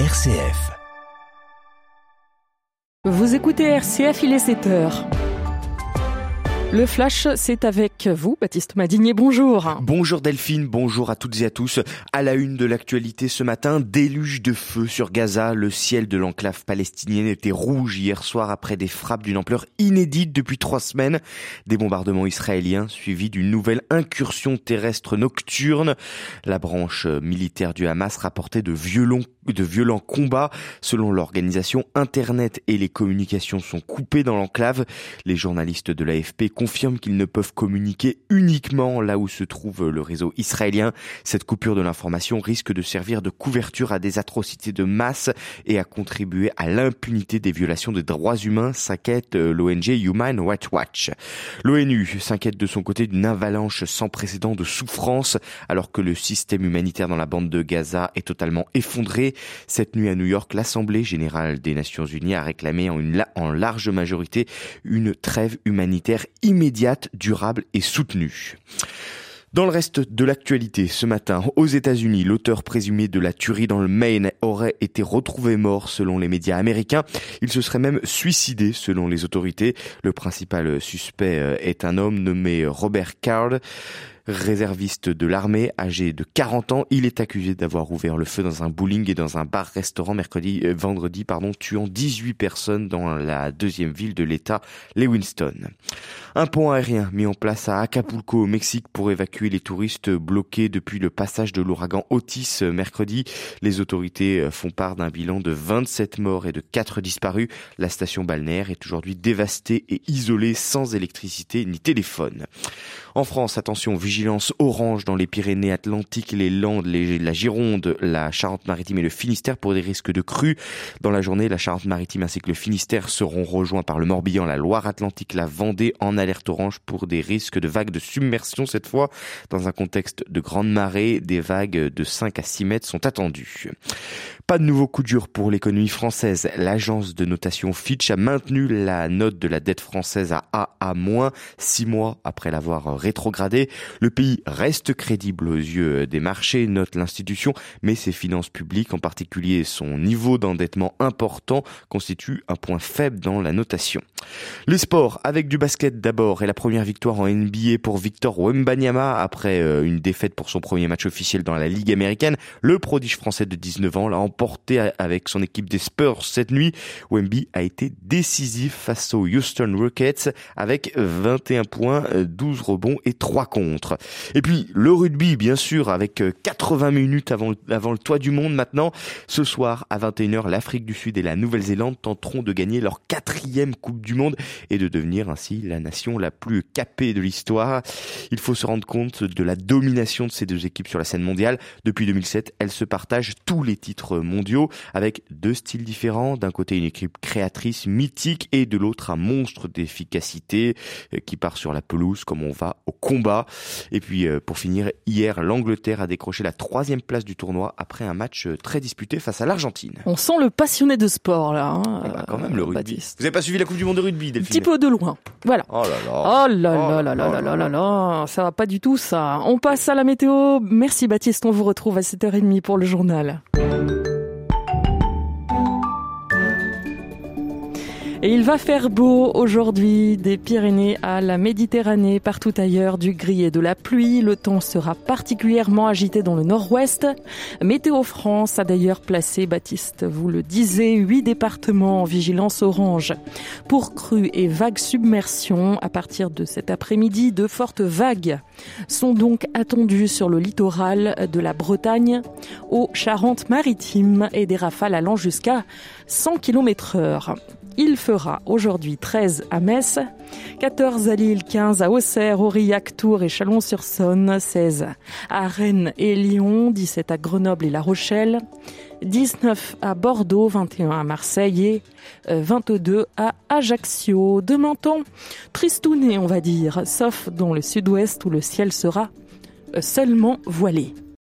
RCF. Vous écoutez RCF, il est 7 heures. Le flash, c'est avec vous, Baptiste Madinier. Bonjour. Bonjour Delphine, bonjour à toutes et à tous. À la une de l'actualité ce matin, déluge de feu sur Gaza. Le ciel de l'enclave palestinienne était rouge hier soir après des frappes d'une ampleur inédite depuis trois semaines. Des bombardements israéliens suivis d'une nouvelle incursion terrestre nocturne. La branche militaire du Hamas rapportait de violents, de violents combats. Selon l'organisation, Internet et les communications sont coupées dans l'enclave. Les journalistes de l'AFP confirment qu'ils ne peuvent communiquer uniquement là où se trouve le réseau israélien. Cette coupure de l'information risque de servir de couverture à des atrocités de masse et à contribuer à l'impunité des violations des droits humains, s'inquiète euh, l'ONG Human Rights Watch. L'ONU s'inquiète de son côté d'une avalanche sans précédent de souffrance alors que le système humanitaire dans la bande de Gaza est totalement effondré. Cette nuit à New York, l'Assemblée générale des Nations unies a réclamé en, une, en large majorité une trêve humanitaire immédiate immédiate, durable et soutenue. Dans le reste de l'actualité, ce matin, aux États-Unis, l'auteur présumé de la tuerie dans le Maine aurait été retrouvé mort selon les médias américains. Il se serait même suicidé selon les autorités. Le principal suspect euh, est un homme nommé Robert Card réserviste de l'armée, âgé de 40 ans. Il est accusé d'avoir ouvert le feu dans un bowling et dans un bar-restaurant mercredi, euh, vendredi, pardon, tuant 18 personnes dans la deuxième ville de l'État, Lewiston. Un pont aérien mis en place à Acapulco au Mexique pour évacuer les touristes bloqués depuis le passage de l'ouragan Otis euh, mercredi. Les autorités euh, font part d'un bilan de 27 morts et de 4 disparus. La station balnéaire est aujourd'hui dévastée et isolée sans électricité ni téléphone. En France, attention, vigilance orange dans les Pyrénées-Atlantiques, les Landes, la Gironde, la Charente-Maritime et le Finistère pour des risques de crues. Dans la journée, la Charente-Maritime ainsi que le Finistère seront rejoints par le Morbihan, la Loire-Atlantique, la Vendée en alerte orange pour des risques de vagues de submersion cette fois. Dans un contexte de grande marée, des vagues de 5 à 6 mètres sont attendues. Pas de nouveau coup dur pour l'économie française. L'agence de notation Fitch a maintenu la note de la dette française à AA-, six mois après l'avoir rétrogradée. Le pays reste crédible aux yeux des marchés, note l'institution, mais ses finances publiques, en particulier son niveau d'endettement important, constituent un point faible dans la notation. Les sports, avec du basket d'abord et la première victoire en NBA pour Victor Wembanyama après euh, une défaite pour son premier match officiel dans la Ligue américaine. Le prodige français de 19 ans l'a emporté avec son équipe des Spurs cette nuit. Wemby a été décisif face aux Houston Rockets avec 21 points, 12 rebonds et 3 contre. Et puis le rugby, bien sûr, avec 80 minutes avant, avant le toit du monde maintenant. Ce soir, à 21h, l'Afrique du Sud et la Nouvelle-Zélande tenteront de gagner leur quatrième Coupe du Monde et de devenir ainsi la nation la plus capée de l'histoire. Il faut se rendre compte de la domination de ces deux équipes sur la scène mondiale. Depuis 2007, elles se partagent tous les titres mondiaux avec deux styles différents. D'un côté, une équipe créatrice, mythique et de l'autre, un monstre d'efficacité euh, qui part sur la pelouse comme on va au combat. Et puis, euh, pour finir, hier, l'Angleterre a décroché la troisième place du tournoi après un match euh, très disputé face à l'Argentine. On sent le passionné de sport là. Hein, ah bah, quand même le rugby. Vous n'avez pas suivi la Coupe du Monde de rugby, Delphine Un petit peu de loin. Voilà. Oh là là. Oh là là là là là là là Ça va pas du tout ça. On passe à la météo. Merci Baptiste, on vous retrouve à 7h30 pour le journal. Et il va faire beau aujourd'hui des Pyrénées à la Méditerranée, partout ailleurs du gris et de la pluie. Le temps sera particulièrement agité dans le nord-ouest. Météo France a d'ailleurs placé, Baptiste, vous le disiez, huit départements en vigilance orange. Pour crues et vagues submersion, à partir de cet après-midi, de fortes vagues sont donc attendues sur le littoral de la Bretagne, aux Charentes-Maritimes et des rafales allant jusqu'à 100 km heure. Il fera aujourd'hui 13 à Metz, 14 à Lille, 15 à Auxerre, Aurillac, Tours et Chalon-sur-Saône, 16 à Rennes et Lyon, 17 à Grenoble et La Rochelle, 19 à Bordeaux, 21 à Marseille et 22 euh, à Ajaccio. De Menton, tristouné on va dire, sauf dans le sud-ouest où le ciel sera euh, seulement voilé.